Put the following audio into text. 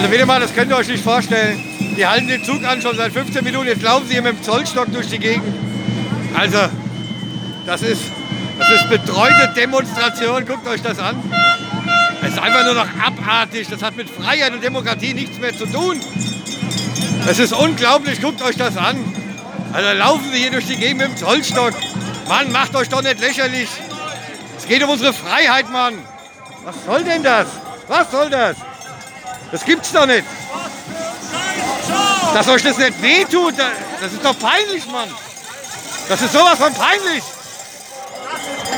Also wieder mal, das könnt ihr euch nicht vorstellen. Die halten den Zug an schon seit 15 Minuten. Jetzt laufen sie hier mit dem Zollstock durch die Gegend. Also, das ist, das ist betreute Demonstration. Guckt euch das an. Es ist einfach nur noch abartig. Das hat mit Freiheit und Demokratie nichts mehr zu tun. Es ist unglaublich. Guckt euch das an. Also laufen sie hier durch die Gegend mit dem Zollstock. Mann, macht euch doch nicht lächerlich. Es geht um unsere Freiheit, Mann. Was soll denn das? Was soll das? Das gibt's doch nicht. Dass euch das nicht wehtut, das ist doch peinlich, Mann. Das ist sowas von peinlich.